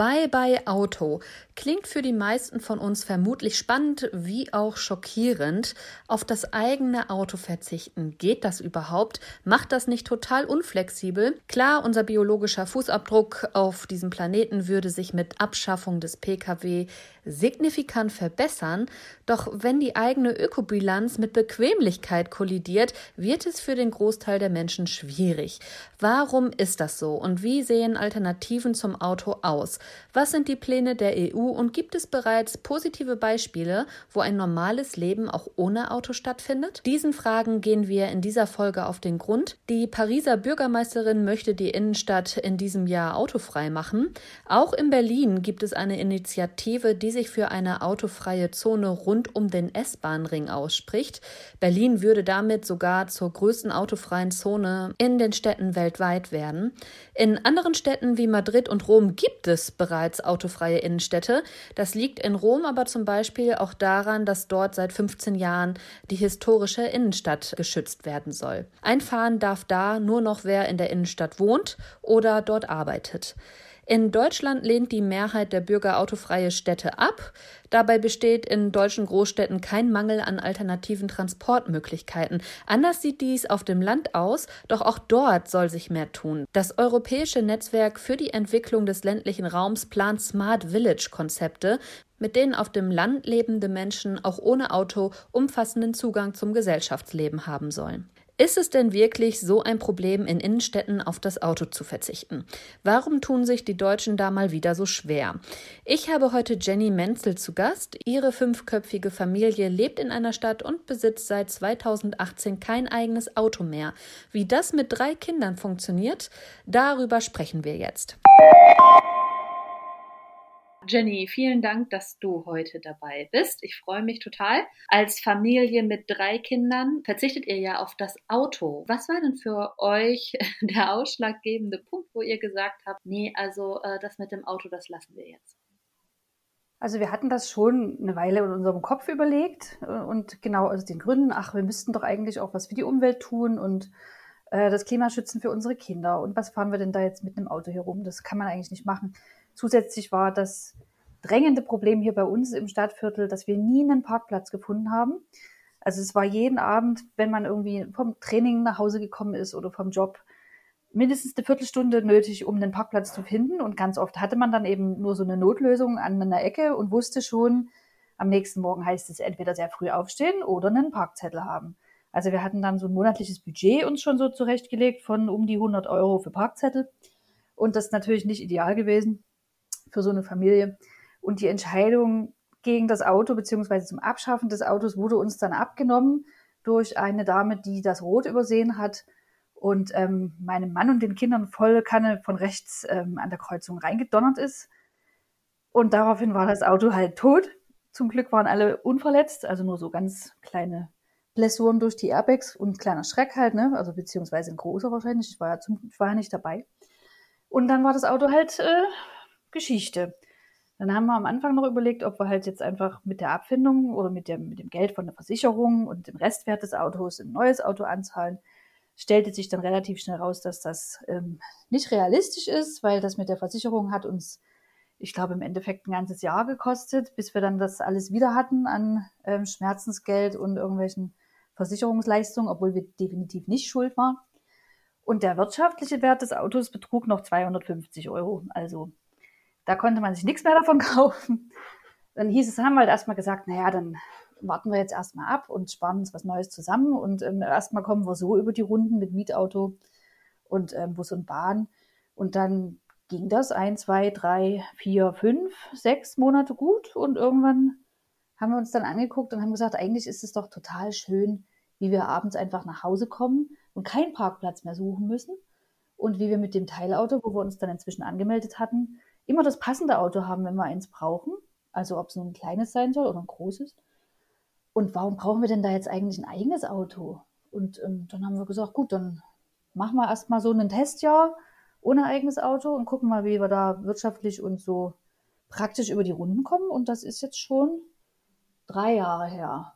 Bye bye Auto klingt für die meisten von uns vermutlich spannend wie auch schockierend. Auf das eigene Auto verzichten, geht das überhaupt? Macht das nicht total unflexibel? Klar, unser biologischer Fußabdruck auf diesem Planeten würde sich mit Abschaffung des Pkw signifikant verbessern, doch wenn die eigene Ökobilanz mit Bequemlichkeit kollidiert, wird es für den Großteil der Menschen schwierig. Warum ist das so und wie sehen Alternativen zum Auto aus? Was sind die Pläne der EU und gibt es bereits positive Beispiele, wo ein normales Leben auch ohne Auto stattfindet? Diesen Fragen gehen wir in dieser Folge auf den Grund. Die Pariser Bürgermeisterin möchte die Innenstadt in diesem Jahr autofrei machen. Auch in Berlin gibt es eine Initiative, die sich für eine autofreie Zone rund um den S-Bahn-Ring ausspricht. Berlin würde damit sogar zur größten autofreien Zone in den Städten weltweit werden. In anderen Städten wie Madrid und Rom gibt es bereits autofreie Innenstädte. Das liegt in Rom aber zum Beispiel auch daran, dass dort seit 15 Jahren die historische Innenstadt geschützt werden soll. Einfahren darf da nur noch wer in der Innenstadt wohnt oder dort arbeitet. In Deutschland lehnt die Mehrheit der Bürger autofreie Städte ab. Dabei besteht in deutschen Großstädten kein Mangel an alternativen Transportmöglichkeiten. Anders sieht dies auf dem Land aus, doch auch dort soll sich mehr tun. Das Europäische Netzwerk für die Entwicklung des ländlichen Raums plant Smart Village Konzepte, mit denen auf dem Land lebende Menschen auch ohne Auto umfassenden Zugang zum Gesellschaftsleben haben sollen. Ist es denn wirklich so ein Problem, in Innenstädten auf das Auto zu verzichten? Warum tun sich die Deutschen da mal wieder so schwer? Ich habe heute Jenny Menzel zu Gast. Ihre fünfköpfige Familie lebt in einer Stadt und besitzt seit 2018 kein eigenes Auto mehr. Wie das mit drei Kindern funktioniert, darüber sprechen wir jetzt. Jenny, vielen Dank, dass du heute dabei bist. Ich freue mich total. Als Familie mit drei Kindern verzichtet ihr ja auf das Auto. Was war denn für euch der ausschlaggebende Punkt, wo ihr gesagt habt, nee, also äh, das mit dem Auto, das lassen wir jetzt? Also wir hatten das schon eine Weile in unserem Kopf überlegt äh, und genau aus den Gründen, ach, wir müssten doch eigentlich auch was für die Umwelt tun und äh, das Klima schützen für unsere Kinder. Und was fahren wir denn da jetzt mit einem Auto herum? Das kann man eigentlich nicht machen. Zusätzlich war das drängende Problem hier bei uns im Stadtviertel, dass wir nie einen Parkplatz gefunden haben. Also es war jeden Abend, wenn man irgendwie vom Training nach Hause gekommen ist oder vom Job, mindestens eine Viertelstunde nötig, um einen Parkplatz zu finden. Und ganz oft hatte man dann eben nur so eine Notlösung an einer Ecke und wusste schon, am nächsten Morgen heißt es entweder sehr früh aufstehen oder einen Parkzettel haben. Also wir hatten dann so ein monatliches Budget uns schon so zurechtgelegt von um die 100 Euro für Parkzettel. Und das ist natürlich nicht ideal gewesen für so eine Familie. Und die Entscheidung gegen das Auto beziehungsweise zum Abschaffen des Autos wurde uns dann abgenommen durch eine Dame, die das Rot übersehen hat und ähm, meinem Mann und den Kindern volle Kanne von rechts ähm, an der Kreuzung reingedonnert ist. Und daraufhin war das Auto halt tot. Zum Glück waren alle unverletzt, also nur so ganz kleine Blessuren durch die Airbags und ein kleiner Schreck halt, ne? Also beziehungsweise ein großer wahrscheinlich. Ich war ja, zum, ich war ja nicht dabei. Und dann war das Auto halt äh, Geschichte. Dann haben wir am Anfang noch überlegt, ob wir halt jetzt einfach mit der Abfindung oder mit dem, mit dem Geld von der Versicherung und dem Restwert des Autos ein neues Auto anzahlen. Stellte sich dann relativ schnell raus, dass das ähm, nicht realistisch ist, weil das mit der Versicherung hat uns, ich glaube, im Endeffekt ein ganzes Jahr gekostet, bis wir dann das alles wieder hatten an ähm, Schmerzensgeld und irgendwelchen Versicherungsleistungen, obwohl wir definitiv nicht schuld waren. Und der wirtschaftliche Wert des Autos betrug noch 250 Euro. Also da konnte man sich nichts mehr davon kaufen. Dann hieß es, haben wir halt erstmal gesagt, naja, dann warten wir jetzt erstmal ab und sparen uns was Neues zusammen. Und ähm, erstmal kommen wir so über die Runden mit Mietauto und ähm, Bus und Bahn. Und dann ging das ein, zwei, drei, vier, fünf, sechs Monate gut. Und irgendwann haben wir uns dann angeguckt und haben gesagt, eigentlich ist es doch total schön, wie wir abends einfach nach Hause kommen und keinen Parkplatz mehr suchen müssen. Und wie wir mit dem Teilauto, wo wir uns dann inzwischen angemeldet hatten, immer das passende Auto haben, wenn wir eins brauchen. Also ob es nun ein kleines sein soll oder ein großes. Und warum brauchen wir denn da jetzt eigentlich ein eigenes Auto? Und ähm, dann haben wir gesagt, gut, dann machen wir erstmal so ein Testjahr ohne eigenes Auto und gucken mal, wie wir da wirtschaftlich und so praktisch über die Runden kommen. Und das ist jetzt schon drei Jahre her.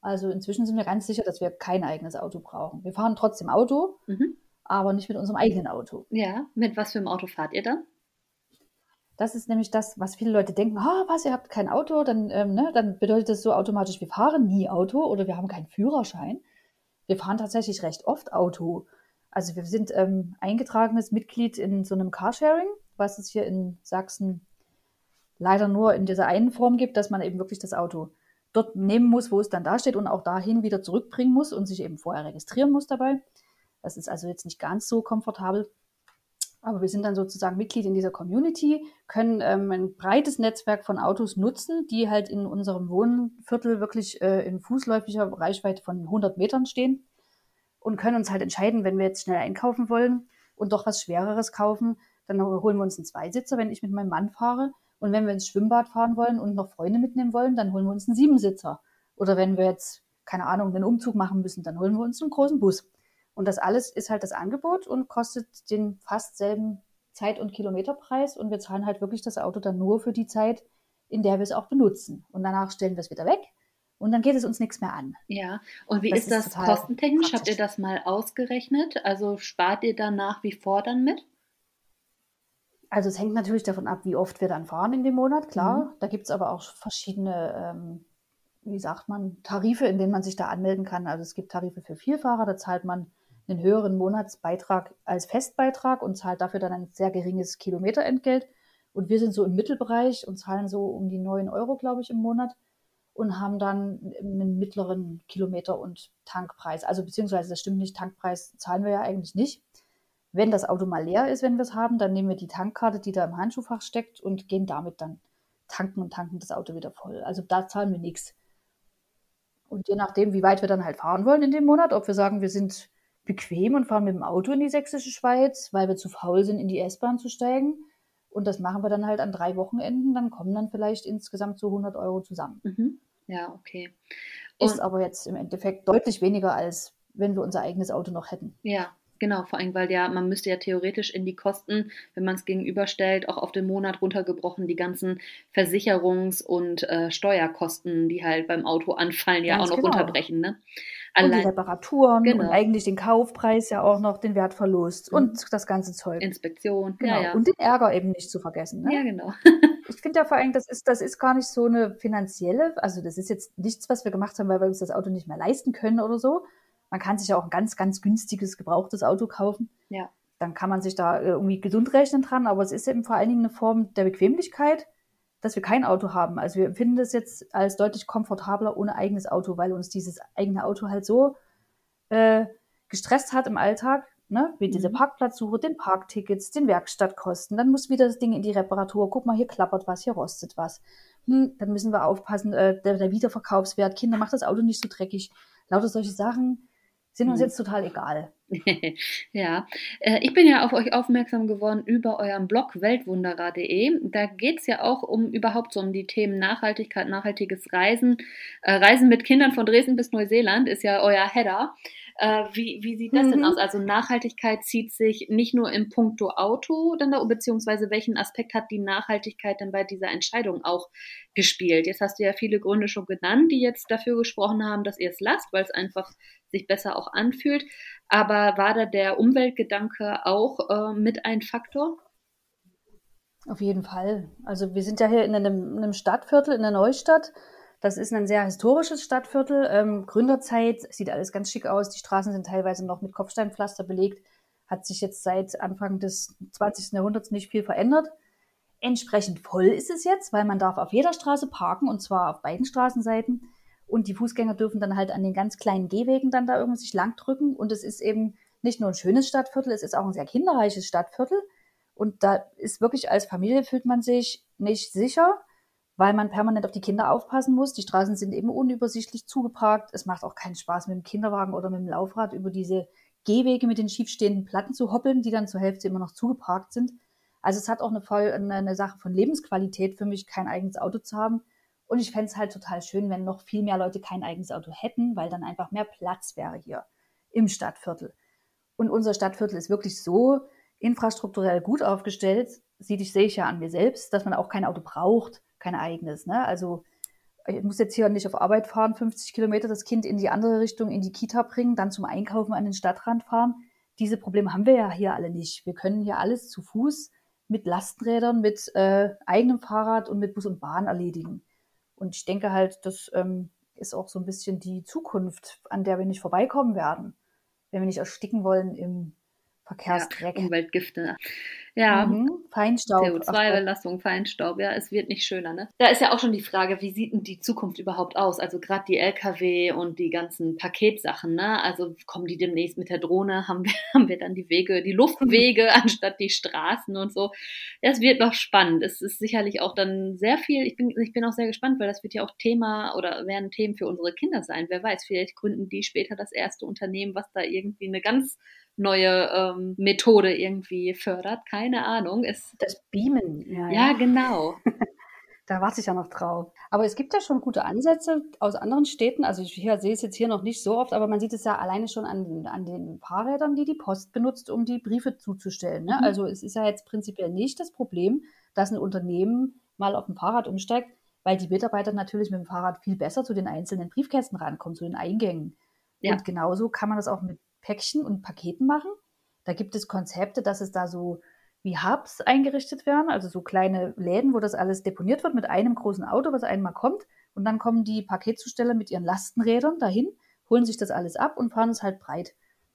Also inzwischen sind wir ganz sicher, dass wir kein eigenes Auto brauchen. Wir fahren trotzdem Auto, mhm. aber nicht mit unserem eigenen Auto. Ja, mit was für einem Auto fahrt ihr dann? Das ist nämlich das, was viele Leute denken, ah, was, ihr habt kein Auto, dann, ähm, ne, dann bedeutet das so automatisch, wir fahren nie Auto oder wir haben keinen Führerschein. Wir fahren tatsächlich recht oft Auto. Also wir sind ähm, eingetragenes Mitglied in so einem Carsharing, was es hier in Sachsen leider nur in dieser einen Form gibt, dass man eben wirklich das Auto dort nehmen muss, wo es dann da steht und auch dahin wieder zurückbringen muss und sich eben vorher registrieren muss dabei. Das ist also jetzt nicht ganz so komfortabel. Aber wir sind dann sozusagen Mitglied in dieser Community, können ähm, ein breites Netzwerk von Autos nutzen, die halt in unserem Wohnviertel wirklich äh, in fußläufiger Reichweite von 100 Metern stehen und können uns halt entscheiden, wenn wir jetzt schnell einkaufen wollen und doch was Schwereres kaufen, dann holen wir uns einen Zweisitzer, wenn ich mit meinem Mann fahre. Und wenn wir ins Schwimmbad fahren wollen und noch Freunde mitnehmen wollen, dann holen wir uns einen Siebensitzer. Oder wenn wir jetzt, keine Ahnung, einen Umzug machen müssen, dann holen wir uns einen großen Bus. Und das alles ist halt das Angebot und kostet den fast selben Zeit- und Kilometerpreis. Und wir zahlen halt wirklich das Auto dann nur für die Zeit, in der wir es auch benutzen. Und danach stellen wir es wieder weg. Und dann geht es uns nichts mehr an. Ja, und wie das ist das ist kostentechnisch? Habt ihr das mal ausgerechnet? Also spart ihr dann nach wie vor dann mit? Also es hängt natürlich davon ab, wie oft wir dann fahren in dem Monat, klar. Mhm. Da gibt es aber auch verschiedene, ähm, wie sagt man, Tarife, in denen man sich da anmelden kann. Also es gibt Tarife für Vielfahrer, da zahlt man einen höheren Monatsbeitrag als Festbeitrag und zahlt dafür dann ein sehr geringes Kilometerentgelt. Und wir sind so im Mittelbereich und zahlen so um die 9 Euro, glaube ich, im Monat und haben dann einen mittleren Kilometer- und Tankpreis. Also beziehungsweise, das stimmt nicht, Tankpreis zahlen wir ja eigentlich nicht. Wenn das Auto mal leer ist, wenn wir es haben, dann nehmen wir die Tankkarte, die da im Handschuhfach steckt und gehen damit dann tanken und tanken das Auto wieder voll. Also da zahlen wir nichts. Und je nachdem, wie weit wir dann halt fahren wollen in dem Monat, ob wir sagen, wir sind bequem und fahren mit dem Auto in die sächsische Schweiz, weil wir zu faul sind, in die S-Bahn zu steigen. Und das machen wir dann halt an drei Wochenenden. Dann kommen dann vielleicht insgesamt so 100 Euro zusammen. Mhm. Ja, okay. Und Ist aber jetzt im Endeffekt deutlich weniger, als wenn wir unser eigenes Auto noch hätten. Ja, Genau, vor allem, weil ja, man müsste ja theoretisch in die Kosten, wenn man es gegenüberstellt, auch auf den Monat runtergebrochen, die ganzen Versicherungs- und äh, Steuerkosten, die halt beim Auto anfallen, ja Ganz auch noch genau. runterbrechen. Ne? Allein, und die Reparaturen genau. und eigentlich den Kaufpreis ja auch noch, den Wertverlust mhm. und das ganze Zeug. Inspektion. Genau. Ja, ja. Und den Ärger eben nicht zu vergessen. Ne? Ja, genau. ich finde ja vor allem, das ist, das ist gar nicht so eine finanzielle, also das ist jetzt nichts, was wir gemacht haben, weil wir uns das Auto nicht mehr leisten können oder so. Man kann sich ja auch ein ganz, ganz günstiges, gebrauchtes Auto kaufen. Ja. Dann kann man sich da irgendwie gesund rechnen dran, aber es ist eben vor allen Dingen eine Form der Bequemlichkeit dass wir kein Auto haben. Also wir empfinden das jetzt als deutlich komfortabler ohne eigenes Auto, weil uns dieses eigene Auto halt so äh, gestresst hat im Alltag, ne? wie diese mhm. Parkplatzsuche, den Parktickets, den Werkstattkosten. Dann muss wieder das Ding in die Reparatur. Guck mal, hier klappert was, hier rostet was. Hm, dann müssen wir aufpassen, äh, der, der Wiederverkaufswert. Kinder, macht das Auto nicht so dreckig. Lauter solche Sachen sind uns mhm. jetzt total egal. ja, äh, ich bin ja auf euch aufmerksam geworden über euren Blog weltwunderer.de. Da geht es ja auch um überhaupt so um die Themen Nachhaltigkeit, nachhaltiges Reisen. Äh, Reisen mit Kindern von Dresden bis Neuseeland ist ja euer Header. Äh, wie, wie sieht das mhm. denn aus? Also Nachhaltigkeit zieht sich nicht nur im Punkto Auto dann da, beziehungsweise welchen Aspekt hat die Nachhaltigkeit denn bei dieser Entscheidung auch gespielt? Jetzt hast du ja viele Gründe schon genannt, die jetzt dafür gesprochen haben, dass ihr es lasst, weil es einfach sich besser auch anfühlt. Aber war da der Umweltgedanke auch äh, mit ein Faktor? Auf jeden Fall. Also wir sind ja hier in einem, einem Stadtviertel, in der Neustadt. Das ist ein sehr historisches Stadtviertel. Ähm, Gründerzeit sieht alles ganz schick aus. Die Straßen sind teilweise noch mit Kopfsteinpflaster belegt. Hat sich jetzt seit Anfang des 20. Jahrhunderts nicht viel verändert. Entsprechend voll ist es jetzt, weil man darf auf jeder Straße parken und zwar auf beiden Straßenseiten. Und die Fußgänger dürfen dann halt an den ganz kleinen Gehwegen dann da irgendwie sich lang drücken. Und es ist eben nicht nur ein schönes Stadtviertel, es ist auch ein sehr kinderreiches Stadtviertel. Und da ist wirklich als Familie fühlt man sich nicht sicher, weil man permanent auf die Kinder aufpassen muss. Die Straßen sind eben unübersichtlich zugeparkt. Es macht auch keinen Spaß mit dem Kinderwagen oder mit dem Laufrad über diese Gehwege mit den schiefstehenden Platten zu hoppeln, die dann zur Hälfte immer noch zugeparkt sind. Also es hat auch eine, voll, eine, eine Sache von Lebensqualität für mich, kein eigenes Auto zu haben. Und ich fände es halt total schön, wenn noch viel mehr Leute kein eigenes Auto hätten, weil dann einfach mehr Platz wäre hier im Stadtviertel. Und unser Stadtviertel ist wirklich so infrastrukturell gut aufgestellt, sieht ich, sehe ich ja an mir selbst, dass man auch kein Auto braucht, kein eigenes. Ne? Also ich muss jetzt hier nicht auf Arbeit fahren, 50 Kilometer, das Kind in die andere Richtung, in die Kita bringen, dann zum Einkaufen an den Stadtrand fahren. Diese Probleme haben wir ja hier alle nicht. Wir können hier alles zu Fuß mit Lastenrädern, mit äh, eigenem Fahrrad und mit Bus und Bahn erledigen. Und ich denke halt, das ähm, ist auch so ein bisschen die Zukunft, an der wir nicht vorbeikommen werden, wenn wir nicht ersticken wollen im Verkehrsdreck. Ja, Umweltgifte. Ja. Mhm. Feinstaub. CO2-Belastung, Feinstaub, ja, es wird nicht schöner, ne? Da ist ja auch schon die Frage, wie sieht denn die Zukunft überhaupt aus? Also gerade die Lkw und die ganzen Paketsachen, ne? Also kommen die demnächst mit der Drohne, haben wir, haben wir dann die Wege, die Luftwege anstatt die Straßen und so. Es wird noch spannend. Es ist sicherlich auch dann sehr viel, ich bin, ich bin auch sehr gespannt, weil das wird ja auch Thema oder werden Themen für unsere Kinder sein. Wer weiß, vielleicht gründen die später das erste Unternehmen, was da irgendwie eine ganz neue ähm, Methode irgendwie fördert. Keine Ahnung. Es, das Beamen. Ja, ja. ja genau. da warte ich ja noch drauf. Aber es gibt ja schon gute Ansätze aus anderen Städten. Also ich hier, sehe es jetzt hier noch nicht so oft, aber man sieht es ja alleine schon an, an den Fahrrädern, die die Post benutzt, um die Briefe zuzustellen. Ne? Mhm. Also es ist ja jetzt prinzipiell nicht das Problem, dass ein Unternehmen mal auf ein Fahrrad umsteigt, weil die Mitarbeiter natürlich mit dem Fahrrad viel besser zu den einzelnen Briefkästen rankommen, zu den Eingängen. Ja. Und genauso kann man das auch mit Päckchen und Paketen machen. Da gibt es Konzepte, dass es da so wie Hubs eingerichtet werden, also so kleine Läden, wo das alles deponiert wird mit einem großen Auto, was einmal kommt. Und dann kommen die Paketzusteller mit ihren Lastenrädern dahin, holen sich das alles ab und fahren es halt breit.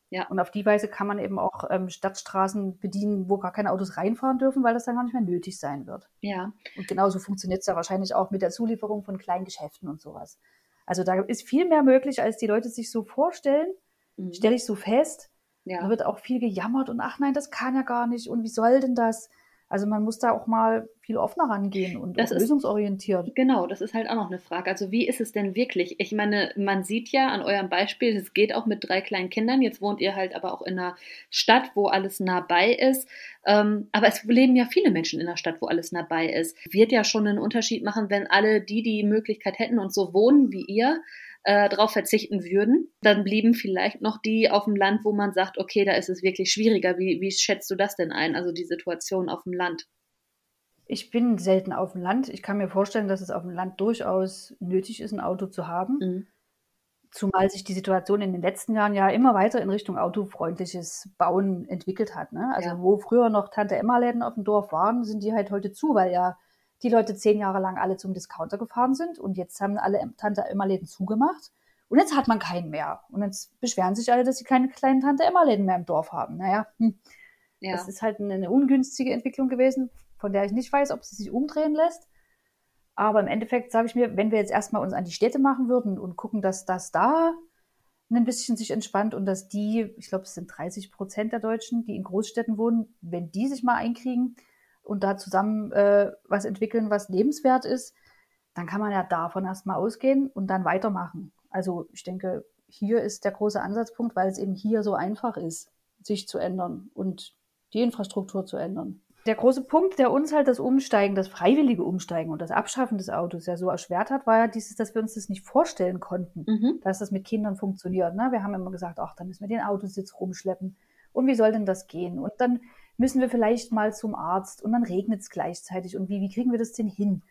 Ja. Und auf die Weise kann man eben auch ähm, Stadtstraßen bedienen, wo gar keine Autos reinfahren dürfen, weil das dann gar nicht mehr nötig sein wird. Ja. Und genauso funktioniert es ja wahrscheinlich auch mit der Zulieferung von kleinen Geschäften und sowas. Also da ist viel mehr möglich, als die Leute sich so vorstellen mhm. stelle ich so fest. Ja. Da wird auch viel gejammert und ach nein, das kann ja gar nicht und wie soll denn das? Also man muss da auch mal viel offener rangehen und das ist, lösungsorientiert. Genau, das ist halt auch noch eine Frage. Also wie ist es denn wirklich? Ich meine, man sieht ja an eurem Beispiel, es geht auch mit drei kleinen Kindern. Jetzt wohnt ihr halt aber auch in einer Stadt, wo alles nah bei ist. Ähm, aber es leben ja viele Menschen in einer Stadt, wo alles nah bei ist. Wird ja schon einen Unterschied machen, wenn alle die die Möglichkeit hätten und so wohnen wie ihr, äh, darauf verzichten würden. Dann blieben vielleicht noch die auf dem Land, wo man sagt, okay, da ist es wirklich schwieriger. Wie, wie schätzt du das denn ein, also die Situation auf dem Land? Ich bin selten auf dem Land. Ich kann mir vorstellen, dass es auf dem Land durchaus nötig ist, ein Auto zu haben. Mhm. Zumal sich die Situation in den letzten Jahren ja immer weiter in Richtung autofreundliches Bauen entwickelt hat. Ne? Also ja. wo früher noch Tante-Emma-Läden auf dem Dorf waren, sind die halt heute zu, weil ja die Leute zehn Jahre lang alle zum Discounter gefahren sind und jetzt haben alle Tante-Emma-Läden zugemacht und jetzt hat man keinen mehr. Und jetzt beschweren sich alle, dass sie keine kleinen Tante-Emma-Läden mehr im Dorf haben. Naja, hm. ja. das ist halt eine, eine ungünstige Entwicklung gewesen, von der ich nicht weiß, ob sie sich umdrehen lässt. Aber im Endeffekt sage ich mir, wenn wir jetzt erstmal uns an die Städte machen würden und gucken, dass das da ein bisschen sich entspannt und dass die, ich glaube, es sind 30 Prozent der Deutschen, die in Großstädten wohnen, wenn die sich mal einkriegen, und da zusammen äh, was entwickeln, was lebenswert ist, dann kann man ja davon erstmal ausgehen und dann weitermachen. Also ich denke, hier ist der große Ansatzpunkt, weil es eben hier so einfach ist, sich zu ändern und die Infrastruktur zu ändern. Der große Punkt, der uns halt das Umsteigen, das freiwillige Umsteigen und das Abschaffen des Autos ja so erschwert hat, war ja dieses, dass wir uns das nicht vorstellen konnten, mhm. dass das mit Kindern funktioniert. Ne? Wir haben immer gesagt, ach, dann müssen wir den Autositz rumschleppen. Und wie soll denn das gehen? Und dann müssen wir vielleicht mal zum Arzt und dann regnet es gleichzeitig und wie, wie kriegen wir das denn hin?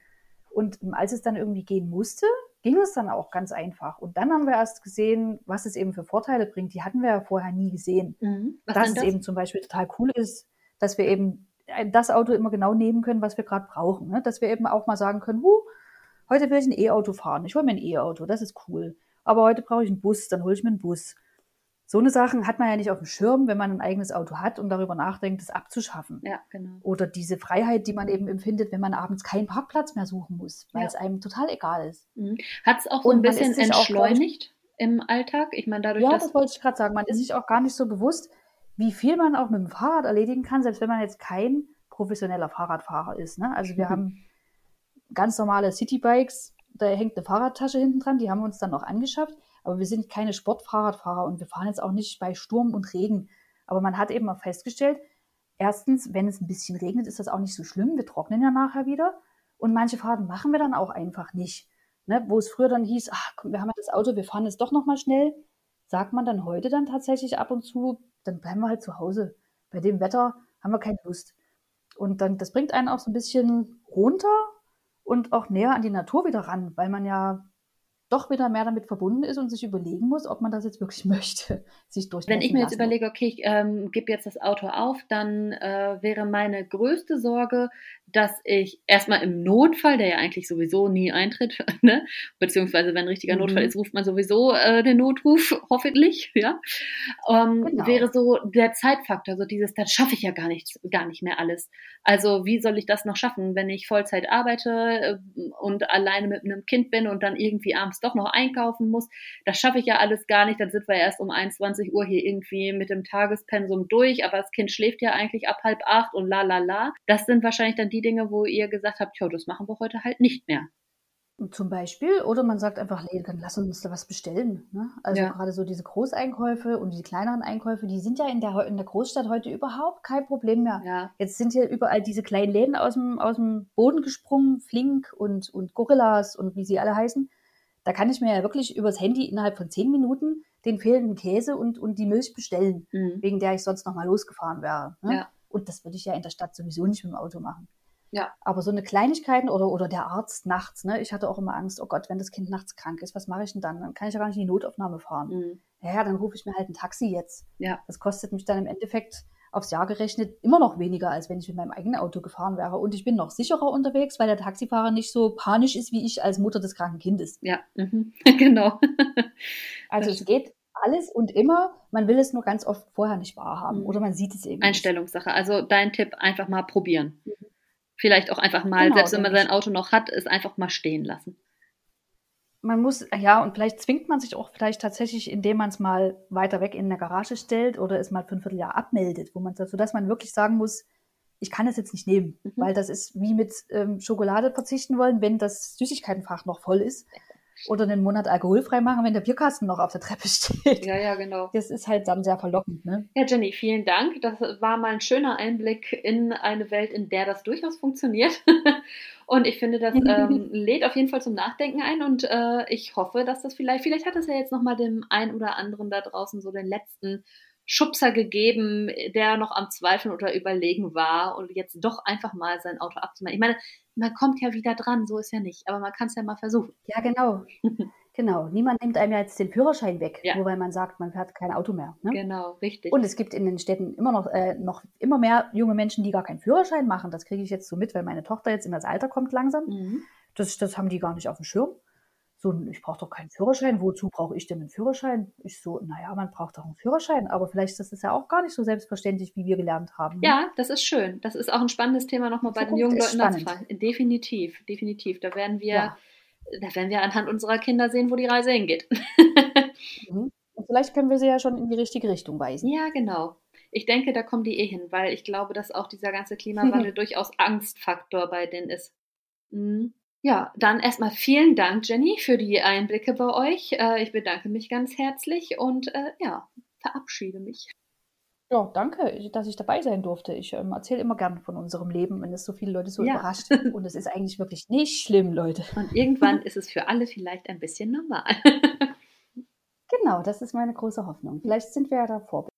Und als es dann irgendwie gehen musste, ging es dann auch ganz einfach. Und dann haben wir erst gesehen, was es eben für Vorteile bringt. Die hatten wir ja vorher nie gesehen. Mhm. Dass es eben zum Beispiel total cool ist, dass wir eben das Auto immer genau nehmen können, was wir gerade brauchen. Ne? Dass wir eben auch mal sagen können, huh, heute will ich ein E-Auto fahren. Ich hole mir ein E-Auto, das ist cool. Aber heute brauche ich einen Bus, dann hole ich mir einen Bus. So eine Sachen hat man ja nicht auf dem Schirm, wenn man ein eigenes Auto hat und darüber nachdenkt, es abzuschaffen. Ja, genau. Oder diese Freiheit, die man eben empfindet, wenn man abends keinen Parkplatz mehr suchen muss, weil ja. es einem total egal ist. Mhm. Hat es auch so ein bisschen entschleunigt im Alltag? Ich meine, dadurch, Ja, das wollte ich gerade sagen. Man ist sich auch gar nicht so bewusst, wie viel man auch mit dem Fahrrad erledigen kann, selbst wenn man jetzt kein professioneller Fahrradfahrer ist. Ne? Also wir mhm. haben ganz normale Citybikes, da hängt eine Fahrradtasche hinten dran, die haben wir uns dann auch angeschafft. Aber wir sind keine Sportfahrradfahrer und wir fahren jetzt auch nicht bei Sturm und Regen. Aber man hat eben auch festgestellt, erstens, wenn es ein bisschen regnet, ist das auch nicht so schlimm. Wir trocknen ja nachher wieder. Und manche Fahrten machen wir dann auch einfach nicht. Ne? Wo es früher dann hieß, ach, komm, wir haben ja das Auto, wir fahren jetzt doch nochmal schnell, sagt man dann heute dann tatsächlich ab und zu, dann bleiben wir halt zu Hause. Bei dem Wetter haben wir keine Lust. Und dann, das bringt einen auch so ein bisschen runter und auch näher an die Natur wieder ran, weil man ja doch wieder mehr damit verbunden ist und sich überlegen muss, ob man das jetzt wirklich möchte, sich Wenn ich mir jetzt überlege, okay, ich ähm, gebe jetzt das Auto auf, dann äh, wäre meine größte Sorge, dass ich erstmal im Notfall, der ja eigentlich sowieso nie eintritt, ne? beziehungsweise wenn ein richtiger mhm. Notfall ist, ruft man sowieso äh, den Notruf, hoffentlich, ja, ähm, genau. wäre so der Zeitfaktor, so dieses, das schaffe ich ja gar nicht, gar nicht mehr alles. Also wie soll ich das noch schaffen, wenn ich Vollzeit arbeite äh, und alleine mit einem Kind bin und dann irgendwie abends doch noch einkaufen muss? Das schaffe ich ja alles gar nicht. Dann sind wir erst um 21 Uhr hier irgendwie mit dem Tagespensum durch, aber das Kind schläft ja eigentlich ab halb acht und la la la. Das sind wahrscheinlich dann die Dinge, wo ihr gesagt habt, ja, das machen wir heute halt nicht mehr. Zum Beispiel, oder man sagt einfach, nee, dann lass uns da was bestellen. Ne? Also ja. gerade so diese Großeinkäufe und die kleineren Einkäufe, die sind ja in der, in der Großstadt heute überhaupt kein Problem mehr. Ja. Jetzt sind hier überall diese kleinen Läden aus dem, aus dem Boden gesprungen, Flink und, und Gorillas und wie sie alle heißen. Da kann ich mir ja wirklich übers Handy innerhalb von zehn Minuten den fehlenden Käse und, und die Milch bestellen, mhm. wegen der ich sonst noch mal losgefahren wäre. Ne? Ja. Und das würde ich ja in der Stadt sowieso nicht mit dem Auto machen. Ja. Aber so eine Kleinigkeiten oder, oder der Arzt nachts, ne? Ich hatte auch immer Angst, oh Gott, wenn das Kind nachts krank ist, was mache ich denn dann? Dann kann ich ja gar nicht in die Notaufnahme fahren. Mhm. Ja, dann rufe ich mir halt ein Taxi jetzt. Ja. Das kostet mich dann im Endeffekt aufs Jahr gerechnet immer noch weniger, als wenn ich mit meinem eigenen Auto gefahren wäre. Und ich bin noch sicherer unterwegs, weil der Taxifahrer nicht so panisch ist wie ich als Mutter des kranken Kindes. Ja, mhm. genau. also es geht alles und immer, man will es nur ganz oft vorher nicht wahrhaben mhm. oder man sieht es eben. Einstellungssache. Also dein Tipp, einfach mal probieren. Mhm. Vielleicht auch einfach mal, genau, selbst wenn man sein Auto noch hat, es einfach mal stehen lassen. Man muss, ja, und vielleicht zwingt man sich auch vielleicht tatsächlich, indem man es mal weiter weg in der Garage stellt oder es mal für ein Vierteljahr abmeldet, wo man, sodass man wirklich sagen muss, ich kann es jetzt nicht nehmen, mhm. weil das ist wie mit ähm, Schokolade verzichten wollen, wenn das Süßigkeitenfach noch voll ist oder einen Monat alkoholfrei machen, wenn der Bierkasten noch auf der Treppe steht. Ja, ja, genau. Das ist halt dann sehr verlockend, ne? Ja, Jenny, vielen Dank. Das war mal ein schöner Einblick in eine Welt, in der das durchaus funktioniert. und ich finde, das ähm, lädt auf jeden Fall zum Nachdenken ein und äh, ich hoffe, dass das vielleicht, vielleicht hat es ja jetzt nochmal dem einen oder anderen da draußen so den letzten Schubser gegeben, der noch am Zweifeln oder Überlegen war und jetzt doch einfach mal sein Auto abzumachen. Ich meine, man kommt ja wieder dran, so ist ja nicht, aber man kann es ja mal versuchen. Ja, genau. genau. Niemand nimmt einem ja jetzt den Führerschein weg, ja. nur weil man sagt, man fährt kein Auto mehr. Ne? Genau, richtig. Und es gibt in den Städten immer noch, äh, noch immer mehr junge Menschen, die gar keinen Führerschein machen. Das kriege ich jetzt so mit, weil meine Tochter jetzt in das Alter kommt langsam. Mhm. Das, das haben die gar nicht auf dem Schirm so, ich brauche doch keinen Führerschein. Wozu brauche ich denn einen Führerschein? Ich so, naja, man braucht doch einen Führerschein, aber vielleicht ist das ja auch gar nicht so selbstverständlich, wie wir gelernt haben. Ne? Ja, das ist schön. Das ist auch ein spannendes Thema nochmal bei den jungen Leuten nachzufragen. Definitiv, definitiv. Da werden wir, ja. da werden wir anhand unserer Kinder sehen, wo die Reise hingeht. mhm. Und vielleicht können wir sie ja schon in die richtige Richtung weisen. Ja, genau. Ich denke, da kommen die eh hin, weil ich glaube, dass auch dieser ganze Klimawandel durchaus Angstfaktor bei denen ist. Mhm. Ja, dann erstmal vielen Dank, Jenny, für die Einblicke bei euch. Äh, ich bedanke mich ganz herzlich und äh, ja, verabschiede mich. Ja, danke, dass ich dabei sein durfte. Ich ähm, erzähle immer gern von unserem Leben, wenn es so viele Leute so ja. überrascht. Und es ist eigentlich wirklich nicht schlimm, Leute. Und irgendwann ist es für alle vielleicht ein bisschen normal. genau, das ist meine große Hoffnung. Vielleicht sind wir ja da Vorbild.